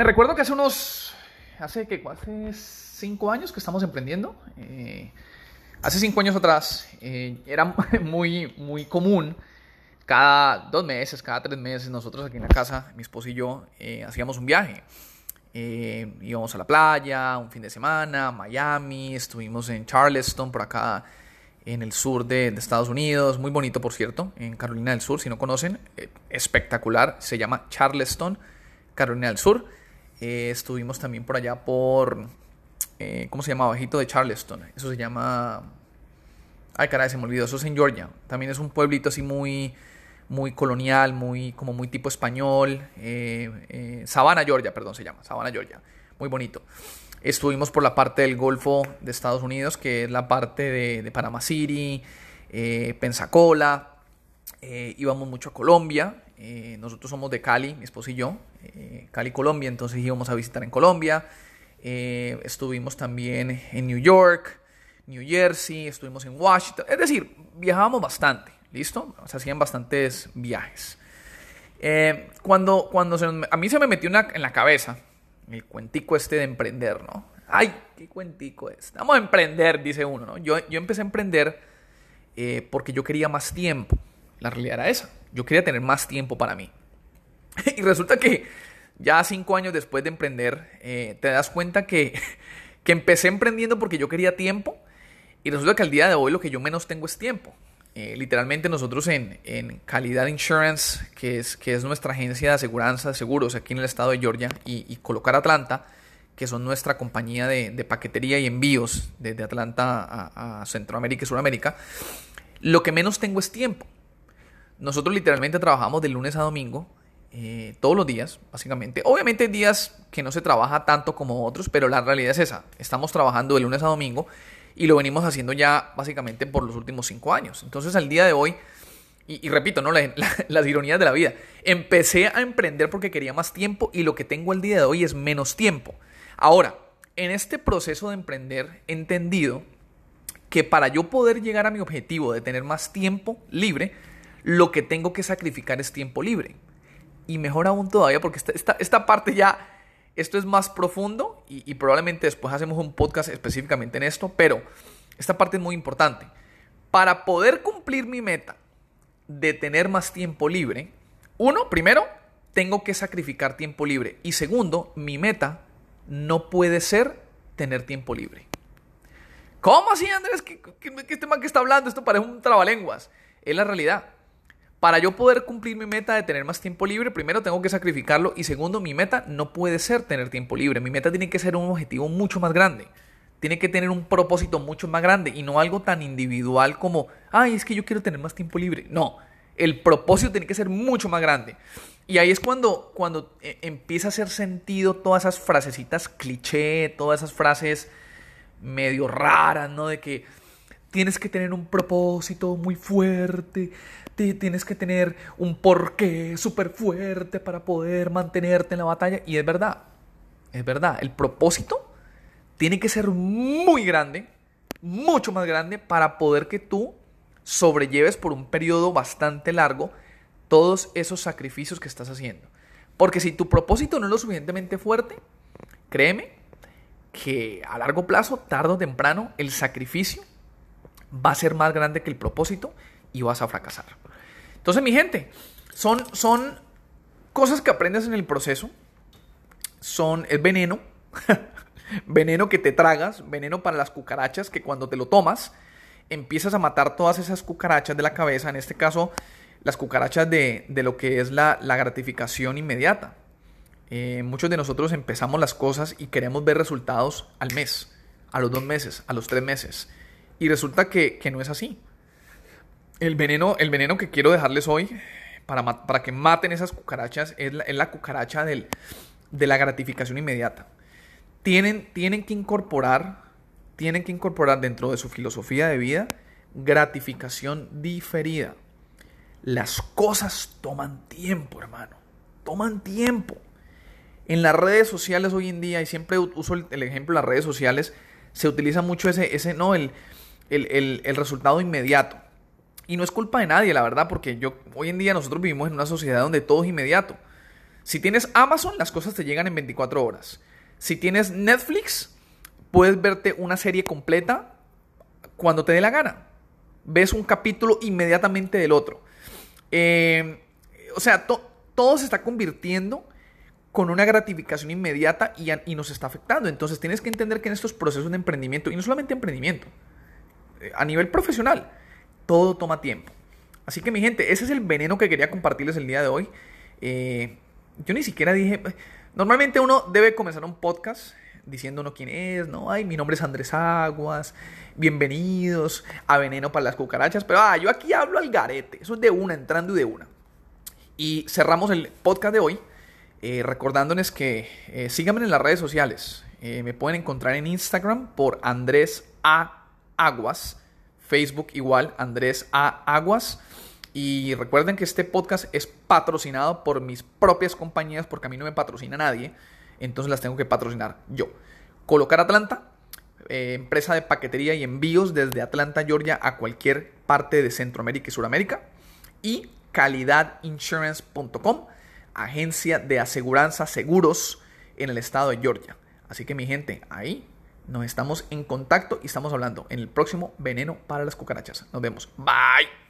Me recuerdo que hace unos, hace que hace cinco años que estamos emprendiendo. Eh, hace cinco años atrás eh, era muy, muy común. Cada dos meses, cada tres meses, nosotros aquí en la casa, mi esposo y yo, eh, hacíamos un viaje. íbamos a la playa, un fin de semana, Miami, estuvimos en Charleston, por acá en el sur de, Estados Unidos, muy bonito por cierto, en Carolina del Sur, si no conocen, espectacular, se llama Charleston, Carolina del Sur. Estuvimos también por allá por eh, ¿cómo se llama? Bajito de Charleston. Eso se llama... Ay, caray, se me olvidó. Eso es en Georgia. También es un pueblito así muy, muy colonial, muy, como muy tipo español. Eh, eh, Savannah, Georgia, perdón, se llama. Savannah, Georgia. Muy bonito. Estuvimos por la parte del Golfo de Estados Unidos, que es la parte de, de Panama City, Pensacola. Íbamos mucho a Colombia. nosotros somos de Cali, mi esposo y yo. Cali, Colombia. Entonces íbamos a visitar en Colombia. Eh, estuvimos también en New York, New Jersey, estuvimos en Washington. Es decir, viajábamos bastante, ¿listo? Se hacían bastantes viajes. Eh, cuando cuando a mí se me metió una, en la cabeza el cuentico este de emprender, ¿no? Ay, qué cuentico es. Vamos a emprender, dice uno, ¿no? Yo, yo empecé a emprender eh, porque yo quería más tiempo. La realidad era esa. Yo quería tener más tiempo para mí. y resulta que ya cinco años después de emprender, eh, te das cuenta que, que empecé emprendiendo porque yo quería tiempo y resulta que al día de hoy lo que yo menos tengo es tiempo. Eh, literalmente nosotros en, en, Calidad Insurance, que es, que es nuestra agencia de aseguranza de seguros aquí en el estado de Georgia, y, Colocar Atlanta, que son nuestra compañía de, paquetería y envíos desde Atlanta a, a, Centroamérica y Sudamérica, lo que menos tengo es tiempo. Nosotros literalmente trabajamos de lunes a domingo eh, todos los días, básicamente. Obviamente hay días que no se trabaja tanto como otros, pero la realidad es esa. Estamos trabajando de lunes a domingo y lo venimos haciendo ya básicamente por los últimos cinco años. Entonces al día de hoy, y, repito, ¿no? las ironías de la vida, empecé a emprender porque quería más tiempo y lo que tengo al día de hoy es menos tiempo. Ahora, en este proceso de emprender he entendido que para yo poder llegar a mi objetivo de tener más tiempo libre, lo que tengo que sacrificar es tiempo libre y mejor aún todavía porque esta, esta, parte ya, esto es más profundo y, probablemente después hacemos un podcast específicamente en esto, pero esta parte es muy importante. Para poder cumplir mi meta de tener más tiempo libre, uno, primero, tengo que sacrificar tiempo libre y segundo, mi meta no puede ser tener tiempo libre. ¿Cómo así, Andrés? ¿Qué, qué, qué este man que está hablando? Esto parece un trabalenguas. Es la realidad. Para yo poder cumplir mi meta de tener más tiempo libre, primero tengo que sacrificarlo y segundo, mi meta no puede ser tener tiempo libre. Mi meta tiene que ser un objetivo mucho más grande. Tiene que tener un propósito mucho más grande y no algo tan individual como, ay, es que yo quiero tener más tiempo libre. No, el propósito tiene que ser mucho más grande. Y ahí es cuando, cuando eh, empieza a hacer sentido todas esas frasecitas cliché, todas esas frases medio raras, ¿no? De que tienes que tener un propósito muy fuerte, tienes que tener un porqué súper fuerte para poder mantenerte en la batalla. Y es verdad, es verdad, el propósito tiene que ser muy grande, mucho más grande, para poder que tú sobrelleves por un periodo bastante largo todos esos sacrificios que estás haciendo. Porque si tu propósito no es lo suficientemente fuerte, créeme que a largo plazo, tarde o temprano, el sacrificio va a ser más grande que el propósito y vas a fracasar. Entonces, mi gente, son, son cosas que aprendes en el proceso. Son, es veneno. veneno que te tragas, veneno para las cucarachas que cuando te lo tomas, empiezas a matar todas esas cucarachas de la cabeza, en este caso las cucarachas de, lo que es la, gratificación inmediata. Eh, muchos de nosotros empezamos las cosas y queremos ver resultados al mes, a los dos meses, a los tres meses. Y resulta que, que no es así. El veneno, el veneno que quiero dejarles hoy para, para que maten esas cucarachas es la, cucaracha del, de la gratificación inmediata. Tienen, tienen que incorporar, tienen que incorporar dentro de su filosofía de vida gratificación diferida. Las cosas toman tiempo, hermano. Toman tiempo. En las redes sociales hoy en día, y siempre uso el, ejemplo de las redes sociales, se utiliza mucho ese, ese no, el, el, el resultado inmediato. Y no es culpa de nadie, la verdad, porque yo hoy en día nosotros vivimos en una sociedad donde todo es inmediato. Si tienes Amazon, las cosas te llegan en 24 horas. Si tienes Netflix, puedes verte una serie completa cuando te dé la gana. Ves un capítulo inmediatamente del otro. Eh, o sea, todo se está convirtiendo con una gratificación inmediata y, y, nos está afectando. Entonces tienes que entender que en estos procesos de emprendimiento, y no solamente emprendimiento, a nivel profesional, todo toma tiempo. Así que mi gente, ese es el veneno que quería compartirles el día de hoy. Eh, yo ni siquiera dije, normalmente uno debe comenzar un podcast diciendo uno quién es, ¿no? Ay, mi nombre es Andrés Aguas, bienvenidos a Veneno para las Cucarachas, pero ah, yo aquí hablo al garete, eso es de una, entrando y de una. Y cerramos el podcast de hoy eh, recordándoles que eh, síganme en las redes sociales. Eh, me pueden encontrar en Instagram por Andrés A. Aguas. Facebook igual, Andrés A. Aguas. Y recuerden que este podcast es patrocinado por mis propias compañías porque a mí no me patrocina nadie. Entonces las tengo que patrocinar yo. Colocar Atlanta, empresa de paquetería y envíos desde Atlanta, Georgia a cualquier parte de Centroamérica y Sudamérica. Y calidadinsurance.com agencia de aseguranza seguros en el estado de Georgia. Así que mi gente, ahí nos estamos en contacto y estamos hablando en el próximo veneno para las cucarachas. Nos vemos. Bye.